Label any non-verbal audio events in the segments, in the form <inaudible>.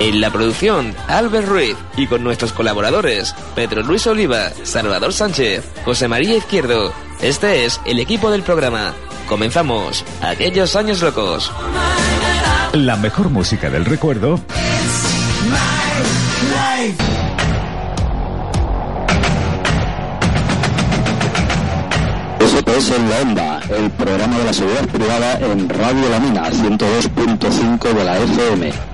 En la producción, Albert Ruiz y con nuestros colaboradores, Pedro Luis Oliva, Salvador Sánchez, José María Izquierdo. Este es el equipo del programa. Comenzamos. Aquellos años locos. La mejor música del recuerdo. SPS en la Onda, el programa de la seguridad privada en Radio La Mina, 102.5 de la FM.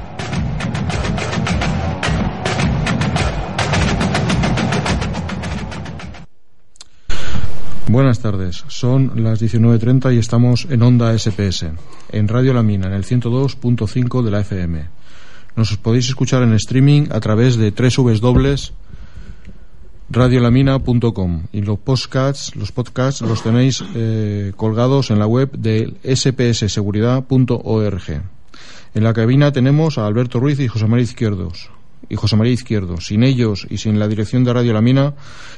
Buenas tardes, son las 19.30 y estamos en Onda SPS, en Radio La Mina, en el 102.5 de la FM. Nos podéis escuchar en streaming a través de www.radiolamina.com y los podcasts, los podcasts los tenéis eh, colgados en la web de spsseguridad.org. En la cabina tenemos a Alberto Ruiz y José María Izquierdos y José María Izquierdo. Sin ellos y sin la dirección de Radio La Mina,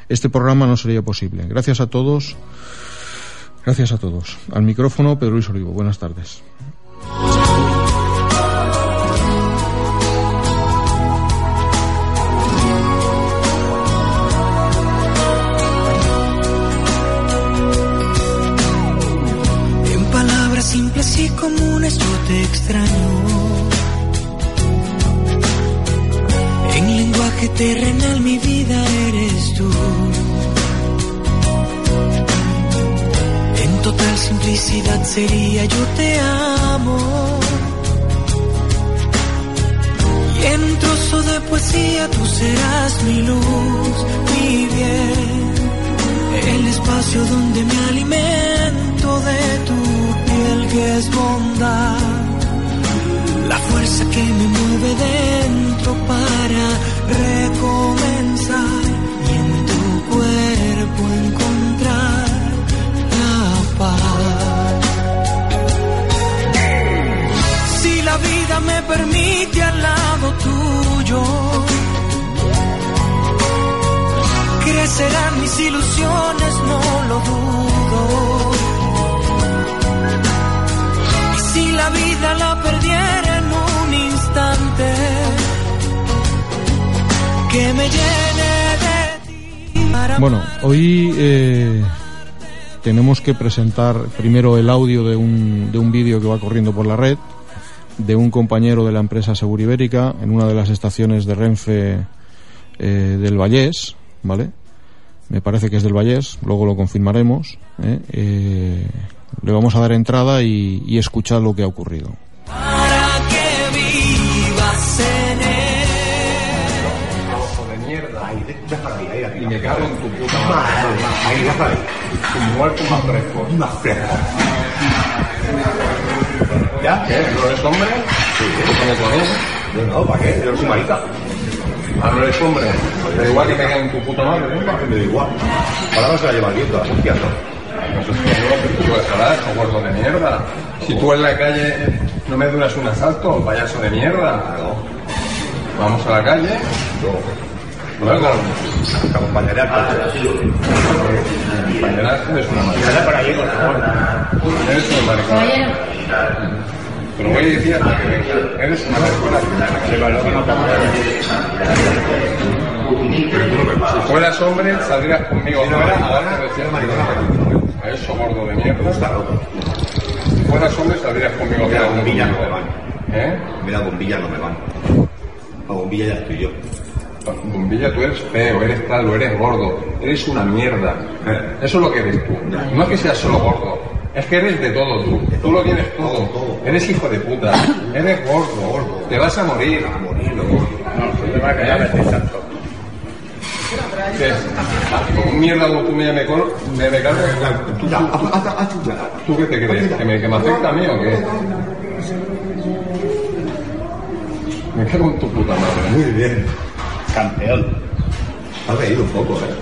este programa no sería posible. Gracias a todos. Gracias a todos. Al micrófono, Pedro Luis Olivo. Buenas tardes. En palabras simples y comunes yo te extraño. Lenguaje terrenal mi vida eres tú. En total simplicidad sería yo te amo. Y en trozo de poesía tú serás mi luz, mi bien. El espacio donde me alimento de tu piel que es bondad. La fuerza que me mueve dentro para recomenzar y en tu cuerpo encontrar la paz. Si la vida me permite al lado tuyo, crecerán mis ilusiones, no lo dudo. Si la vida la perdiera en un instante, que me llene de ti. Bueno, hoy eh, tenemos que presentar primero el audio de un, de un vídeo que va corriendo por la red de un compañero de la empresa Seguribérica en una de las estaciones de Renfe eh, del Vallés, ¿vale? Me parece que es del Vallés, luego lo confirmaremos. ¿eh? Le vamos a dar entrada y escuchar lo que ha ocurrido. Me cago en tu puta madre. Ahí, déjala ahí. Igual que más fresco. ¿Ya? ¿Qué? ¿No eres hombre? Sí. ¿Cómo con él? Yo no, ¿para qué? Yo soy marica. Ah, no eres hombre. Da igual que me caiga en tu puta madre, ¿no? Me da igual. Ahora no se la lleva el viento, hostias, ¿no? No sé si tú hablar, gordo de mierda. Si tú en la calle no me duras un asalto, payaso de mierda. Vamos a la calle. Luego, Acompañaré al coche. compañeras, eres una maricona. por ahí, por favor. Eres una maricona. Te lo voy a decir hasta que venga. Eres una maricona. Si fueras hombre, saldrías conmigo ahora a darte recién maricona. A eso, gordo de mierda. Si fueras hombre, saldrías conmigo Mira, bombilla no me van. ¿Eh? Mira, bombilla no me van. A bombilla ya estoy yo. Bombilla, tú eres feo, eres tal, o eres gordo, eres una mierda. Eso es lo que eres tú. No es que seas solo gordo, es que eres de todo tú. Tú lo tienes todo. Eres hijo de puta, eres gordo, te vas a morir. A morir, ¿Qué? Como mierda como tú me, me, col- me, me cargas, ¿tú, tú. ¿Tú qué te crees? ¿Que me, que me afecta a mí o qué? Me cago en tu puta madre. Muy bien. Campeón. Has reído un poco, ¿eh?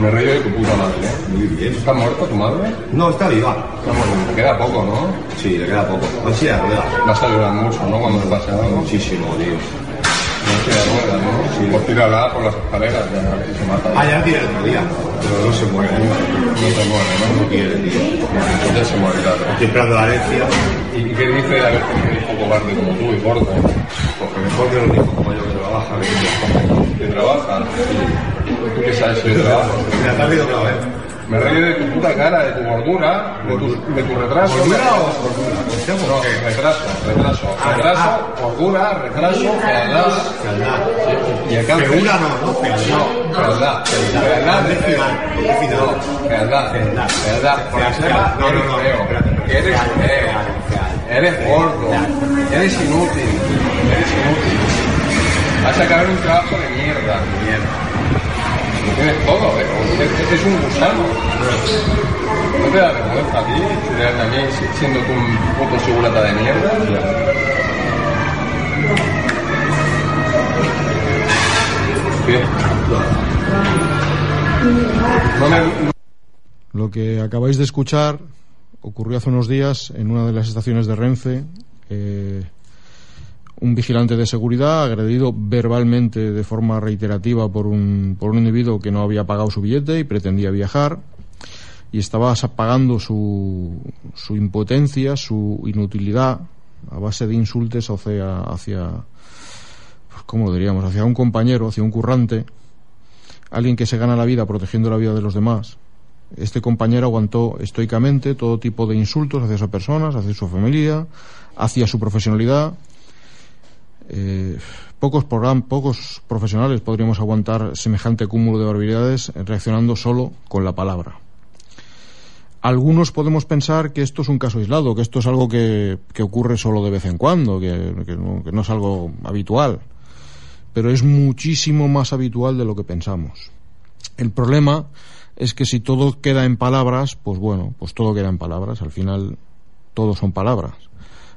Me he reído de tu puta madre, ¿eh? Muy bien. ¿Está muerta tu madre? No, está viva. Está muerta. Te queda poco, ¿no? Sí, le queda poco. No sí, rueda. Vas a llorar mucho, ¿no? Cuando te pase algo. Muchísimo, tío. No se rueda, ¿no? Sí. Pues tírala por las escaleras, ya, si se mata. Ah, ya tiene el otro día. Pero no se muere. ¿eh? No se muere, ¿no? No quiere, tío. Entonces se muere, claro. Estoy esperando la herencia. ¿Y qué dice de haber tenido un hijo cobarde como tú y gordo? Porque mejor que los hijos como yo que trabaja. Que ¿Que trabaja? ¿Tú qué sabes de trabajo? Mira, te has reído otra vez. Me reí de tu puta cara, de tu gordura, de tu, de tu retraso. ¿Gordura o gordura? No, retraso, retraso. Retraso, gordura, retraso, fealdad. Fealdad. Y cáncer. Feura no, no, fealdad. No, fealdad. Fealdad de ¿Dónde final? No, fealdad. Fealdad. Fealdad. Por Fealdad. No, no, no. Que eres feo. Eres gordo. Eres inútil. Eres inútil. Vas a acabar un trabajo de mierda. Mierda. Lo tienes todo, ¿eh? Es, es un gusano. ¿No te da vergüenza a ti mí si- siendo tú un puto segurata de mierda? ¿Qué? Lo que acabáis de escuchar ocurrió hace unos días en una de las estaciones de Renfe. eh, un vigilante de seguridad agredido verbalmente de forma reiterativa por un, por un individuo que no había pagado su billete y pretendía viajar y estaba pagando su, su impotencia, su inutilidad a base de insultos hacia, hacia pues, ¿cómo diríamos? hacia un compañero, hacia un currante, alguien que se gana la vida protegiendo la vida de los demás. Este compañero aguantó estoicamente todo tipo de insultos hacia esa persona, hacia su familia, hacia su profesionalidad. Eh, pocos, program- pocos profesionales podríamos aguantar semejante cúmulo de barbaridades reaccionando solo con la palabra. Algunos podemos pensar que esto es un caso aislado, que esto es algo que, que ocurre solo de vez en cuando, que, que no, que no es algo habitual, pero es muchísimo más habitual de lo que pensamos. El problema es que si todo queda en palabras, pues bueno, pues todo queda en palabras. Al final, todo son palabras.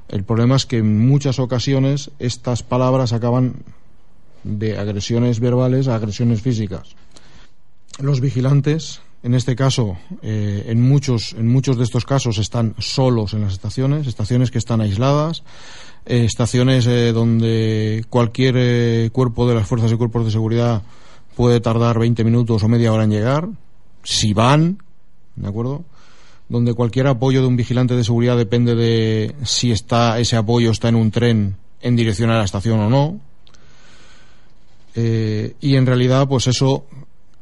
El problema es que en muchas ocasiones estas palabras acaban de agresiones verbales a agresiones físicas. Los vigilantes, en este caso, eh, en muchos, en muchos de estos casos están solos en las estaciones, estaciones que están aisladas, eh, estaciones eh, donde cualquier eh, cuerpo de las fuerzas y cuerpos de seguridad puede tardar 20 minutos o media hora en llegar, si van, ¿de acuerdo? Donde cualquier apoyo de un vigilante de seguridad depende de si está ese apoyo está en un tren en dirección a la estación o no. Eh, y en realidad, pues eso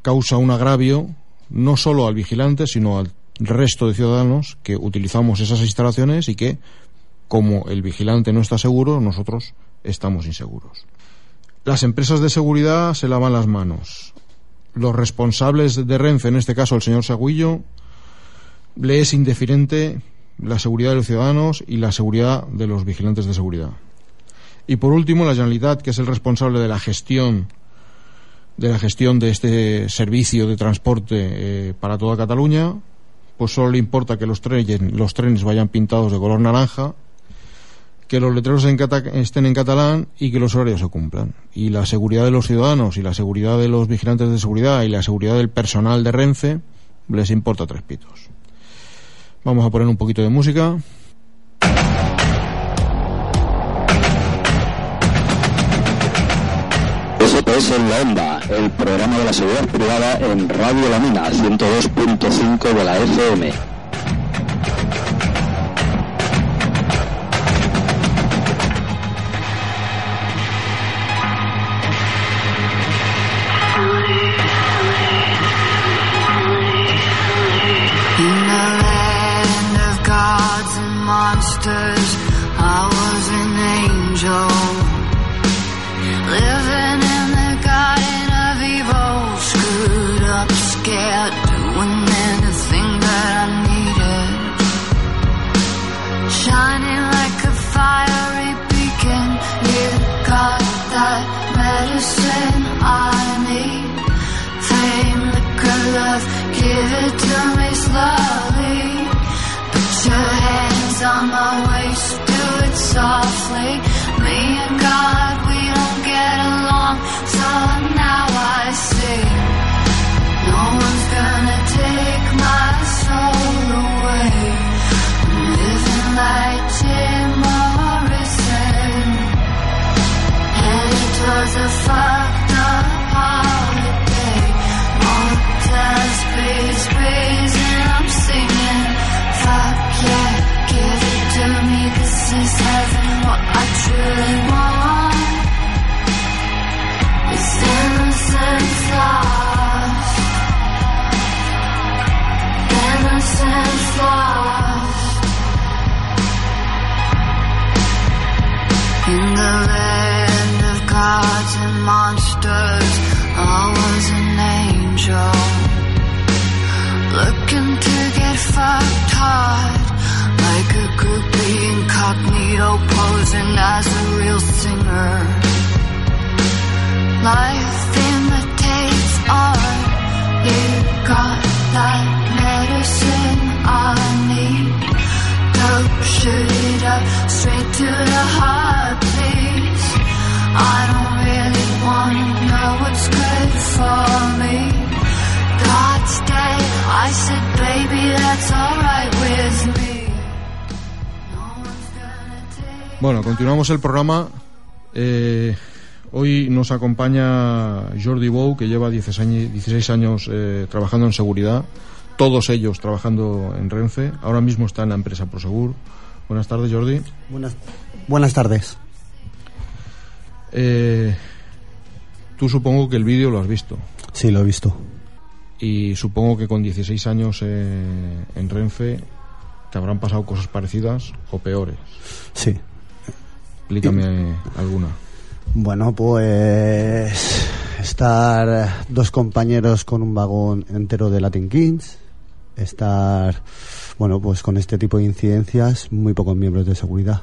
causa un agravio no solo al vigilante, sino al resto de ciudadanos que utilizamos esas instalaciones y que, como el vigilante no está seguro, nosotros estamos inseguros. Las empresas de seguridad se lavan las manos. Los responsables de Renfe, en este caso el señor Sagüillo, le es indiferente la seguridad de los ciudadanos y la seguridad de los vigilantes de seguridad. Y por último, la Generalitat, que es el responsable de la gestión de la gestión de este servicio de transporte eh, para toda Cataluña, pues solo le importa que los trenes, vayan pintados de color naranja, que los letreros en estén en catalán y que los horarios se cumplan. Y la seguridad de los ciudadanos y la seguridad de los vigilantes de seguridad y la seguridad del personal de Renfe les importa tres pitos. Vamos a poner un poquito de música. SPS en la Onda, el programa de la seguridad privada en Radio La Mina, 102.5 de la FM. And monsters, I was an angel. Looking to get fucked hard, like a groupie incognito posing as a real singer. Life imitates art. You got that medicine I need. Dope, shoot it up straight to the heart, please. Bueno, continuamos el programa. Eh, hoy nos acompaña Jordi Bou, que lleva 16 años, 16 años eh, trabajando en seguridad, todos ellos trabajando en Renfe. Ahora mismo está en la empresa Prosegur. Buenas tardes, Jordi. Buenas, buenas tardes. Eh, tú supongo que el vídeo lo has visto. Sí, lo he visto. Y supongo que con 16 años eh, en Renfe te habrán pasado cosas parecidas o peores. Sí. Explícame alguna. Bueno, pues estar dos compañeros con un vagón entero de Latin Kings, estar, bueno, pues con este tipo de incidencias, muy pocos miembros de seguridad,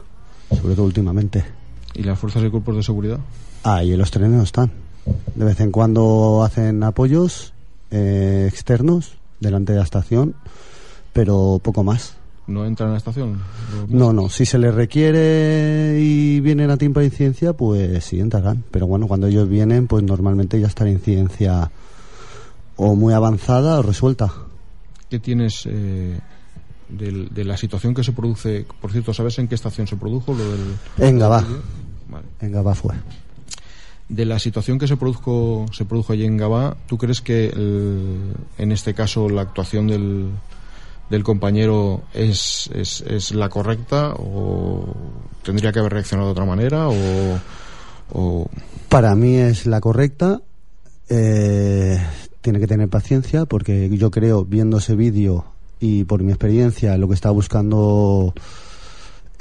sobre todo últimamente. ¿Y las fuerzas y cuerpos de seguridad? Ah, y en los trenes no están. De vez en cuando hacen apoyos eh, externos delante de la estación, pero poco más. ¿No entran en la estación? No, no, si se les requiere y vienen a tiempo de incidencia, pues sí entrarán. Pero bueno, cuando ellos vienen, pues normalmente ya está la incidencia o muy avanzada o resuelta. ¿Qué tienes eh, del- de, la situación que se produce? Por cierto, ¿sabes en qué estación se produjo lo del... En Gabá. Vale. En Gabá fue. De la situación que se produjo, se produjo allí en Gabá, ¿tú crees que el- en este caso la actuación del, del compañero es, es, es la correcta o tendría que haber reaccionado de otra manera o, o Para mí es la correcta. eh, tiene que tener paciencia porque yo creo, viendo ese vídeo y por mi experiencia, lo que está buscando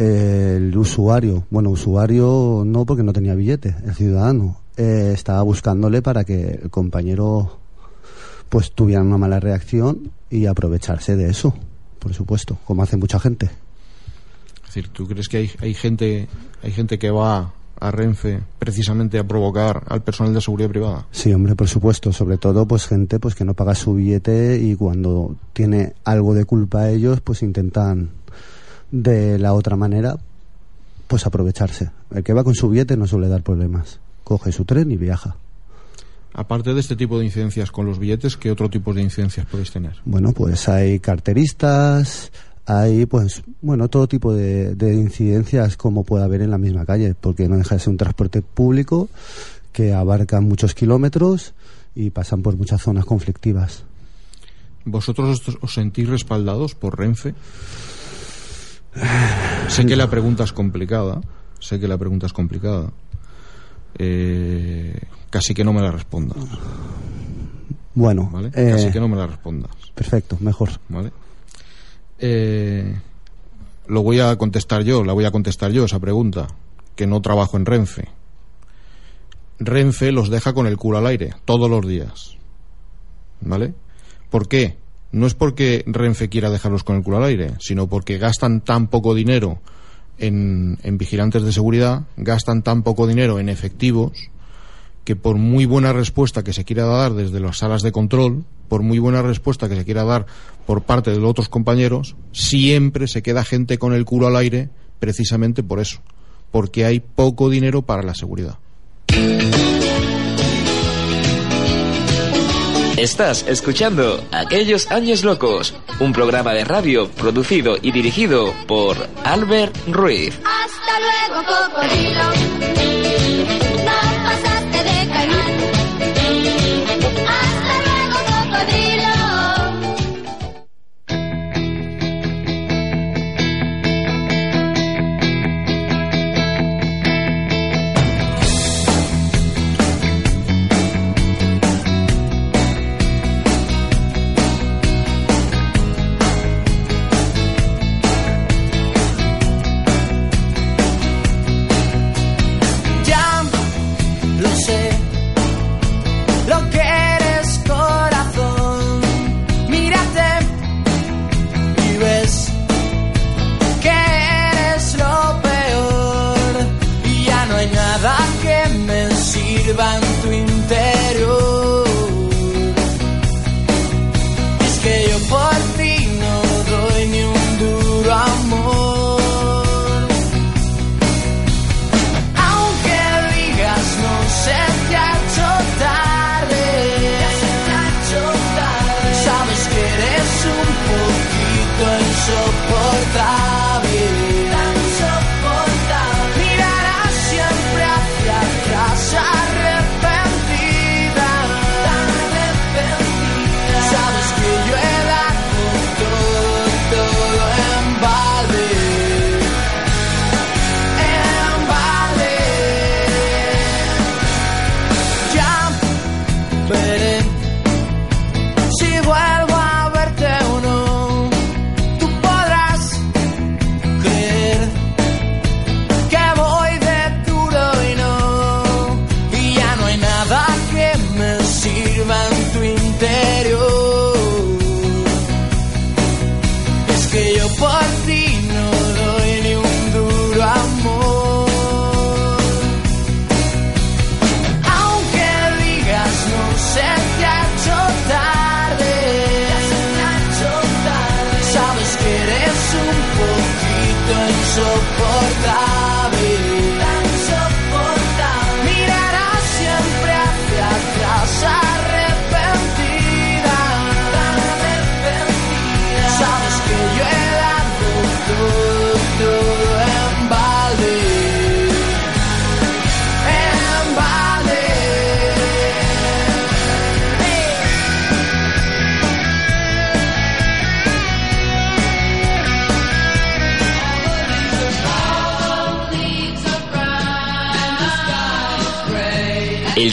el usuario, bueno, usuario no porque no tenía billete, el ciudadano, eh, estaba buscándole para que el compañero pues tuviera una mala reacción y aprovecharse de eso, por supuesto, como hace mucha gente. es decir, ¿tú crees que hay, hay gente hay gente que va a Renfe precisamente a provocar al personal de seguridad privada? Sí, hombre, por supuesto. Sobre todo, pues gente pues que no paga su billete y cuando tiene algo de culpa a ellos, pues intentan de la otra manera, pues aprovecharse. El que va con su billete no suele dar problemas. Coge su tren y viaja. Aparte de este tipo de incidencias con los billetes, ¿qué otro tipo de incidencias podéis tener? Bueno, pues hay carteristas, hay pues, bueno, todo tipo de, de incidencias como puede haber en la misma calle, porque no deja de ser un transporte público que abarca muchos kilómetros y pasan por muchas zonas conflictivas. ¿Vosotros os, os sentís respaldados por Renfe? Sé que la pregunta es complicada, sé que la pregunta es complicada. Eh, casi que no me la respondas, Bueno, ¿vale? eh, Casi que no me la respondas, perfecto, mejor. ¿vale? Eh, lo voy a contestar yo, la voy a contestar yo esa pregunta, que no trabajo en Renfe. Renfe los deja con el culo al aire todos los días. ¿Vale? ¿Por qué? No es porque Renfe quiera dejarlos con el culo al aire, sino porque gastan tan poco dinero en, vigilantes de seguridad, gastan tan poco dinero en efectivos, que por muy buena respuesta que se quiera dar desde las salas de control, por muy buena respuesta que se quiera dar por parte de los otros compañeros, siempre se queda gente con el culo al aire precisamente por eso, porque hay poco dinero para la seguridad. Estás escuchando Aquellos Años Locos, un programa de radio producido y dirigido por Albert Ruiz. Hasta luego,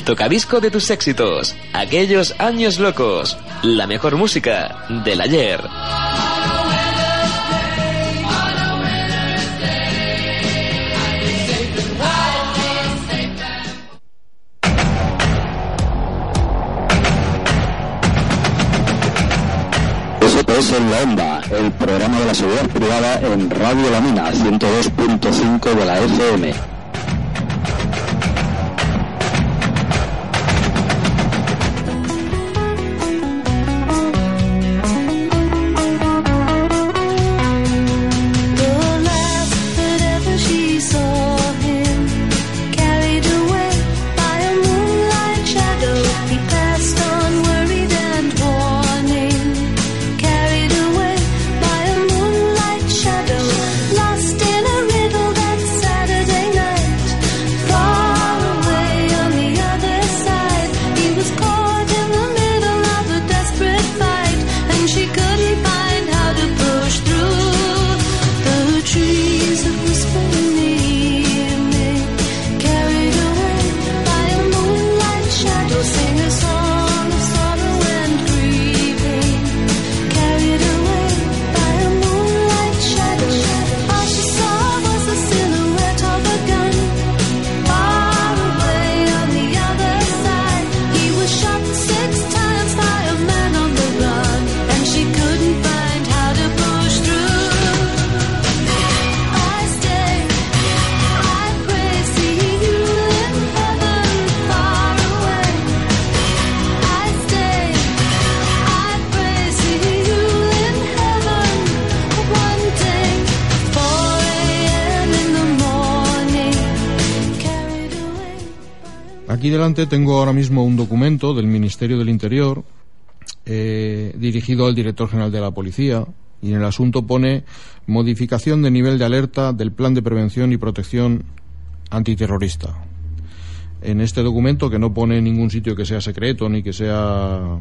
tocadisco de tus éxitos, aquellos años locos, la mejor música del ayer. SPS en la Onda, el programa de la seguridad privada en Radio La Mina 102.5 de la FM. Tengo ahora mismo un documento del Ministerio del Interior eh, dirigido al director general de la Policía y en el asunto pone modificación de nivel de alerta del Plan de Prevención y Protección Antiterrorista. En este documento, que no pone en ningún sitio que sea secreto ni que sea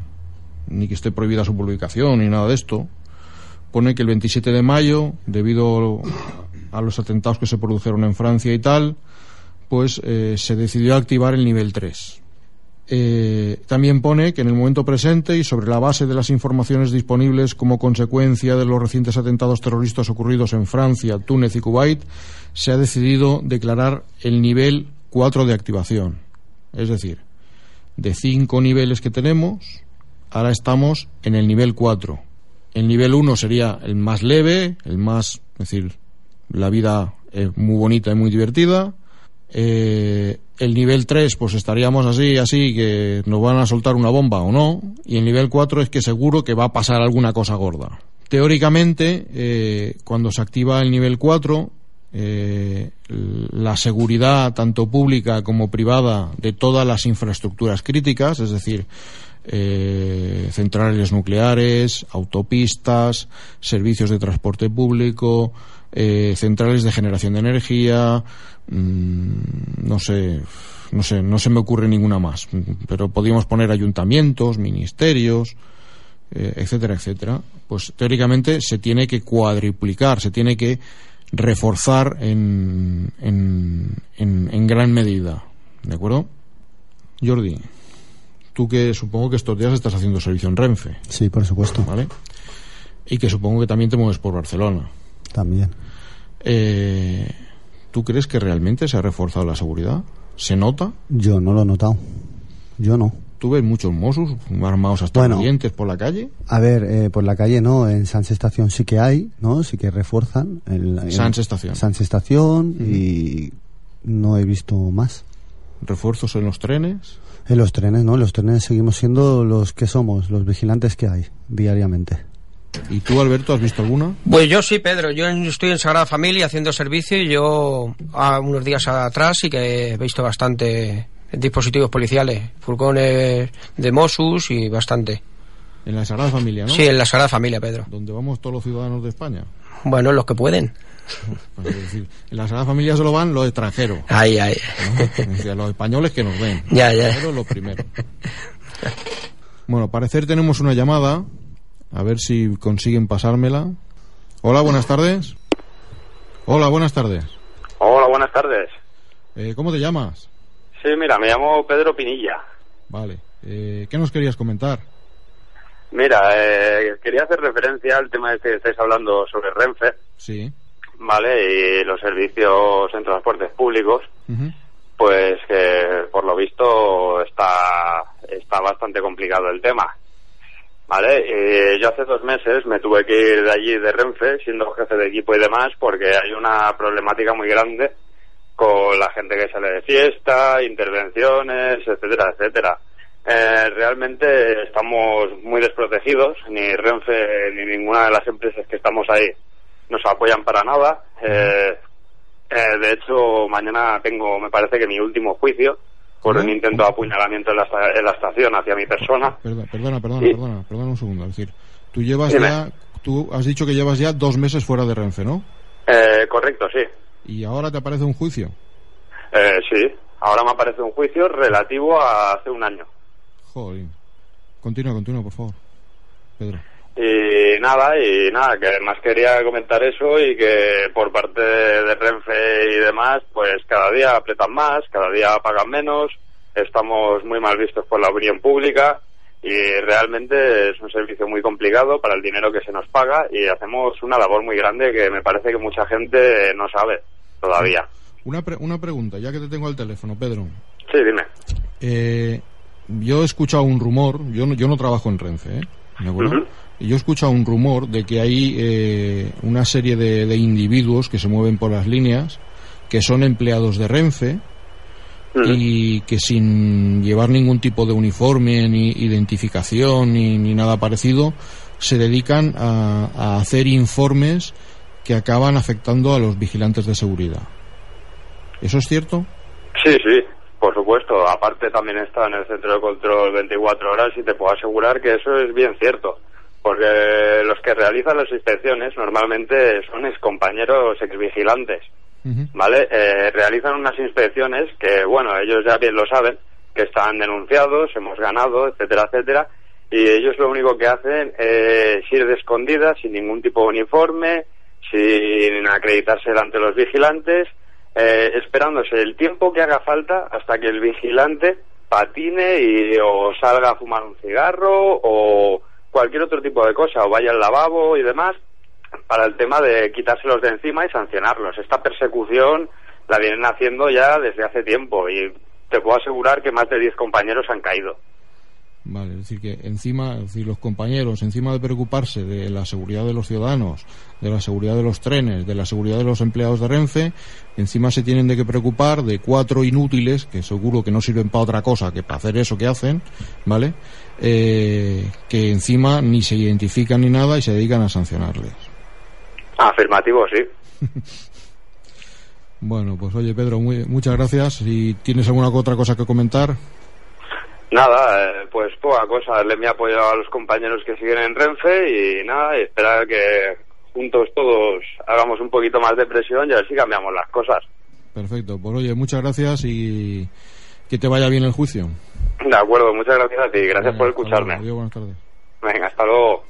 ni que esté prohibida su publicación ni nada de esto, pone que el 27 de mayo, debido a los atentados que se produjeron en Francia y tal, pues eh, se decidió activar el nivel 3. Eh, también pone que en el momento presente y sobre la base de las informaciones disponibles como consecuencia de los recientes atentados terroristas ocurridos en Francia, Túnez y Kuwait, se ha decidido declarar el nivel 4 de activación. Es decir, de cinco niveles que tenemos, ahora estamos en el nivel 4. El nivel 1 sería el más leve, el más, es decir, la vida es muy bonita y muy divertida. Eh, el nivel 3, pues estaríamos así, así, que nos van a soltar una bomba o no. Y el nivel 4 es que seguro que va a pasar alguna cosa gorda. Teóricamente, eh, cuando se activa el nivel 4, eh, la seguridad, tanto pública como privada, de todas las infraestructuras críticas, es decir, eh, centrales nucleares, autopistas, servicios de transporte público, eh, centrales de generación de energía, mm, no sé, no sé, no se me ocurre ninguna más, pero podríamos poner ayuntamientos, ministerios, eh, etcétera, etcétera. Pues teóricamente se tiene que cuadriplicar, se tiene que reforzar en, en, en, en gran medida. ¿De acuerdo? Jordi, tú que supongo que estos días estás haciendo servicio en Renfe. Sí, por supuesto. ¿Vale? Y que supongo que también te mueves por Barcelona. También. Eh, ¿Tú crees que realmente se ha reforzado la seguridad? ¿Se nota? Yo no lo he notado. Yo no. ¿Tú ves muchos Mossos armados hasta Bueno. los dientes por la calle? A ver, eh, por la calle no, en Sans Estación sí que hay, ¿no? Sí que refuerzan. El, el- Sans Estación. Sans Estación y no he visto más. ¿Refuerzos en los trenes? En los trenes, ¿no? En los trenes seguimos siendo los que somos, los vigilantes que hay diariamente. ¿Y tú, Alberto, has visto alguna? Pues yo sí, Pedro. Yo estoy en Sagrada Familia haciendo servicio y yo a unos días atrás sí que he visto bastante dispositivos policiales, furgones de Mossus y bastante. En la Sagrada Familia, ¿no? Sí, en la Sagrada Familia, Pedro. Donde vamos todos los ciudadanos de España. Bueno, los que pueden. <laughs> Pues es decir, en la Sagrada Familia solo van los extranjeros. Ay, ay. ¿no? Es decir, los españoles que nos ven. Ya, ya. Primero lo primero. Bueno, parecer tenemos una llamada. A ver si consiguen pasármela. Hola, buenas tardes. Hola, buenas tardes. Hola, buenas tardes. Eh, ¿Cómo te llamas? Sí, mira, me llamo Pedro Pinilla. Vale. Eh, ¿Qué nos querías comentar? Mira, eh, quería hacer referencia al tema este que estáis hablando sobre Renfe, Sí. ¿vale? Y los servicios en transportes públicos, pues que por lo visto está, está bastante complicado el tema. ¿Vale? Eh, yo hace dos meses me tuve que ir de allí de Renfe, siendo jefe de equipo y demás, porque hay una problemática muy grande con la gente que sale de fiesta, intervenciones, etcétera, etcétera. Eh, realmente estamos muy desprotegidos, ni Renfe ni ninguna de las empresas que estamos ahí nos apoyan para nada. Eh, eh, de hecho, mañana tengo, me parece que mi último juicio por un intento de apuñalamiento en la, en la estación hacia mi persona. Perdona, perdona, perdona, perdona, perdona un segundo. Es decir, tú llevas Dime. ya, tú has dicho que llevas ya dos meses fuera de Renfe, ¿no? Eh, correcto, sí. Y ahora te aparece un juicio. Eh, sí. Ahora me aparece un juicio relativo a hace un año. Joder. Continúa, continúa, por favor. Pedro. Y nada, y nada, que más quería comentar eso y que por parte de Renfe y demás, pues cada día apretan más, cada día pagan menos, estamos muy mal vistos por la opinión pública y realmente es un servicio muy complicado para el dinero que se nos paga y hacemos una labor muy grande que me parece que mucha gente no sabe todavía. Una, pre- una pregunta, ya que te tengo al teléfono, Pedro. Sí, dime. Eh, yo he escuchado un rumor, yo no, yo no trabajo en Renfe, ¿eh? Y yo he escuchado un rumor de que hay eh, una serie de, de individuos que se mueven por las líneas, que son empleados de Renfe y que sin llevar ningún tipo de uniforme, ni identificación, ni, ni nada parecido, se dedican a, a hacer informes que acaban afectando a los vigilantes de seguridad. ¿Eso es cierto? Sí, sí, por supuesto. Aparte también está en el centro de control 24 horas y te puedo asegurar que eso es bien cierto. Porque los que realizan las inspecciones normalmente son excompañeros exvigilantes, ¿vale? Eh, realizan unas inspecciones que, bueno, ellos ya bien lo saben, que están denunciados, hemos ganado, etcétera, etcétera. Y ellos lo único que hacen es ir de escondidas, sin ningún tipo de uniforme, sin acreditarse delante de los vigilantes, eh, esperándose el tiempo que haga falta hasta que el vigilante patine y o salga a fumar un cigarro o cualquier otro tipo de cosa o vaya al lavabo y demás para el tema de quitárselos de encima y sancionarlos. Esta persecución la vienen haciendo ya desde hace tiempo y te puedo asegurar que más de 10 compañeros han caído. Vale, es decir, que encima, es decir, los compañeros, encima de preocuparse de la seguridad de los ciudadanos, de la seguridad de los trenes, de la seguridad de los empleados de Renfe, encima se tienen de que preocupar de cuatro inútiles, que seguro que no sirven para otra cosa que para hacer eso que hacen, ¿vale? Eh, que encima ni se identifican ni nada y se dedican a sancionarles. Afirmativo, sí. <laughs> Bueno, pues oye, Pedro, muy- muchas gracias. Si tienes alguna otra cosa que comentar, Nada, eh, pues poca cosa. Darle mi apoyo a los compañeros que siguen en Renfe y nada, y esperar que juntos todos hagamos un poquito más de presión y a ver si cambiamos las cosas. perfecto. Pues oye, muchas gracias y que te vaya bien el juicio. De acuerdo, muchas gracias a ti. Gracias Venga, por escucharme. luego. Adiós, buenas tardes. Venga, hasta luego.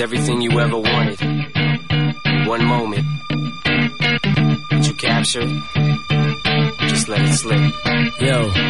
Everything you ever wanted, one moment, would you capture it? Just let it slip. Yo.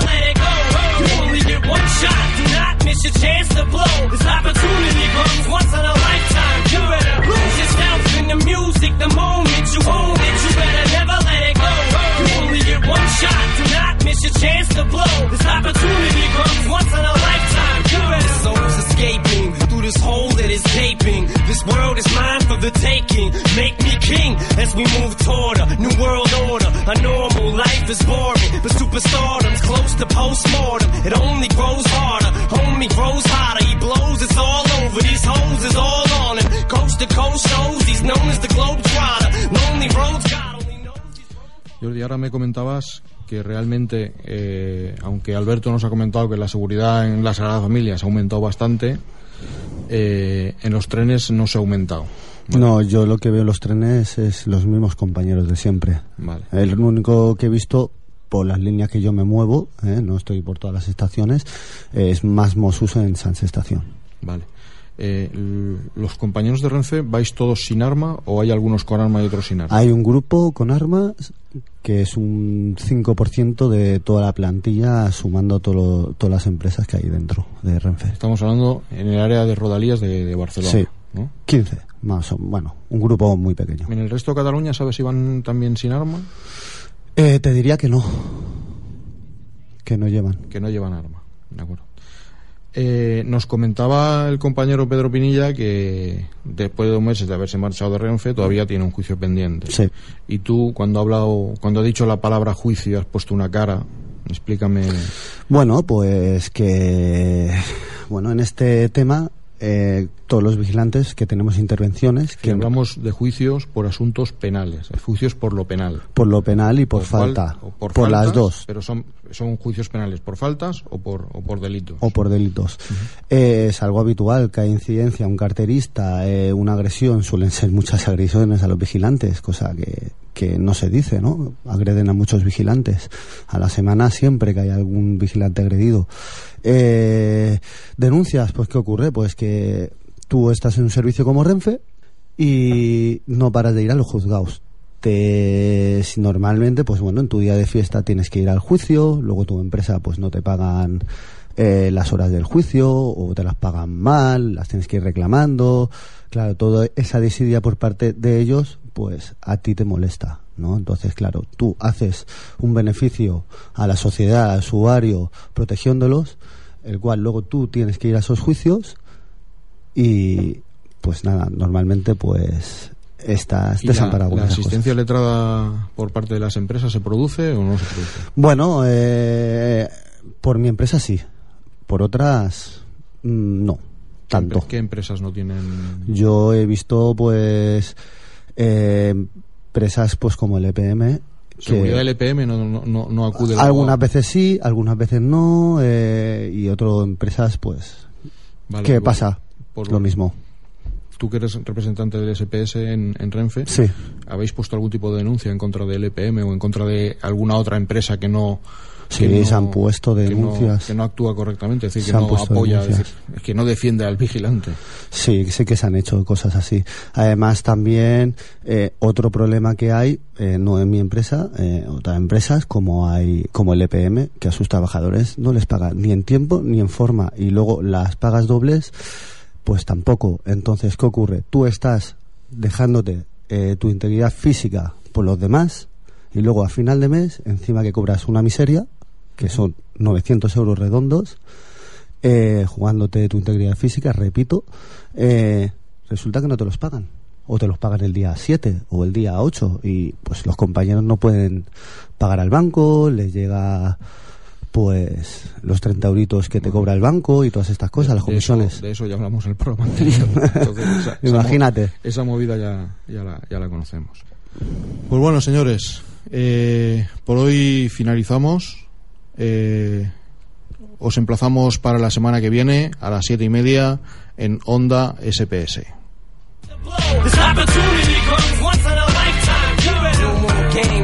one shot. Do not miss your chance to blow. This opportunity comes once in a lifetime. You better lose yourself in the music. The moment you own it, you better never let it go. You only get one shot. Do not miss your chance to blow. This opportunity comes once in a lifetime. You better souls escaping through this hole that is gaping. This world is mine for the taking. Make me king as we move toward a new world order. A normal life is boring, but superstardom's to postmortem. It only grows harder. Homie grows hotter. He blows. It's all over. These hoes is all on him. Coast to coast shows. He's known as the globe trotter. Lonely roads. God only knows. Jordi, ahora me comentabas que realmente, eh, aunque Alberto nos ha comentado que la seguridad en la Sagrada Familia se ha aumentado bastante, eh, en los trenes no se ha aumentado. No, yo lo que veo en los trenes es los mismos compañeros de siempre. Vale. El único que he visto por las líneas que yo me muevo, ¿eh? no estoy por todas las estaciones, es más Mosus en Sans Estación. Vale. Eh, ¿Los compañeros de Renfe vais todos sin arma o hay algunos con arma y otros sin arma? Hay un grupo con armas que es un 5% de toda la plantilla, sumando todo lo- todas las empresas que hay dentro de Renfe. Estamos hablando en el área de Rodalías de, de Barcelona. Sí, ¿no? 15, más o bueno, un grupo muy pequeño. ¿En el resto de Cataluña sabes si van también sin arma? Eh, te diría que no, que no llevan. Que no llevan arma. De acuerdo. Eh, nos comentaba el compañero Pedro Pinilla que después de dos meses de haberse marchado de Renfe todavía tiene un juicio pendiente. Sí. Y tú cuando ha hablado, cuando ha dicho la palabra juicio has puesto una cara. Explícame. Bueno, pues que bueno en este tema eh, todos los vigilantes que tenemos intervenciones Que hablamos de juicios por asuntos penales, eh, juicios por lo penal. por lo penal y por, fal- falta, por, por las dos Pero son, son juicios penales por faltas o por, o por delitos. o por delitos. Eh, es algo habitual que hay incidencia, un carterista, eh, una agresión, suelen ser muchas <laughs> agresiones a los vigilantes, cosa que, que no se dice, ¿no? Agreden a muchos vigilantes. A la semana siempre que hay algún vigilante agredido. Eh, denuncias, pues ¿qué ocurre? Pues que tú estás en un servicio como Renfe y no paras de ir a los juzgados. te, si normalmente, pues bueno, en tu día de fiesta tienes que ir al juicio, luego tu empresa pues no te pagan eh, las horas del juicio o te las pagan mal, las tienes que ir reclamando. Claro, toda esa desidia por parte de ellos, pues a ti te molesta, ¿no? Entonces, claro, tú haces un beneficio a la sociedad, al usuario, protegiéndolos, el cual luego tú tienes que ir a esos juicios y, pues nada, normalmente pues estás ¿Y la, desamparado. la esas asistencia letrada por parte de las empresas se produce o no se produce? Bueno, eh, por mi empresa sí. Por otras, mm, no. Tanto. ¿Qué empresas no tienen? Yo he visto, pues, eh, empresas pues como el EPM. Seguridad del EPM no, no, no, no acude. algunas veces sí, algunas veces no. eh, y otras empresas, pues, Vale, ¿qué por- pasa? por- Lo mismo. Tú que eres representante del SPS en, en Renfe, Sí. ¿habéis puesto algún tipo de denuncia en contra del EPM o en contra de alguna otra empresa que no... Sí, que no- se han puesto que no- denuncias. Que no, actúa correctamente, es decir, Se que no apoya, es decir, que no defiende al vigilante. Sí, sí que se han hecho cosas así. Además, también eh, otro problema que hay, eh, no en mi empresa, eh, otras empresas como hay como el EPM, que a sus trabajadores no les paga ni en tiempo ni en forma y luego las pagas dobles, pues tampoco. Entonces, ¿qué ocurre? Tú estás dejándote eh, tu integridad física por los demás y luego a final de mes, encima que cobras una miseria, que son 900 euros redondos, eh, jugándote tu integridad física, repito, eh, resulta que no te los pagan. O te los pagan el día 7 o el día 8 y pues los compañeros no pueden pagar al banco, les llega pues los 30 euritos que te cobra el banco y todas estas cosas, las De eso- comisiones. De eso, ya hablamos en el programa anterior. <laughs> Entonces, esa- Imagínate. Esa movida ya, ya, la, ya la conocemos. Pues bueno, señores, eh, por hoy finalizamos. Eh, os emplazamos para la semana que viene a las siete y media en Onda SPS.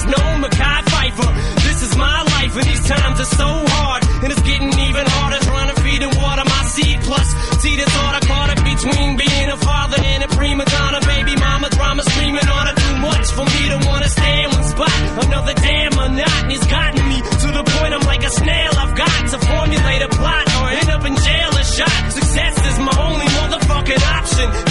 there's no Mackay Pfeiffer. This is my life and these times are so hard. And it's getting even harder trying to feed and water my seed. Plus, see this order caught up between being a father and a prima donna. Baby mama drama screaming on her too much for me to wanna stay in one spot. Another damn monotony's gotten me to the point I'm like a snail. I've got to formulate a plot or end up in jail or shot. Success is my only motherfucking option.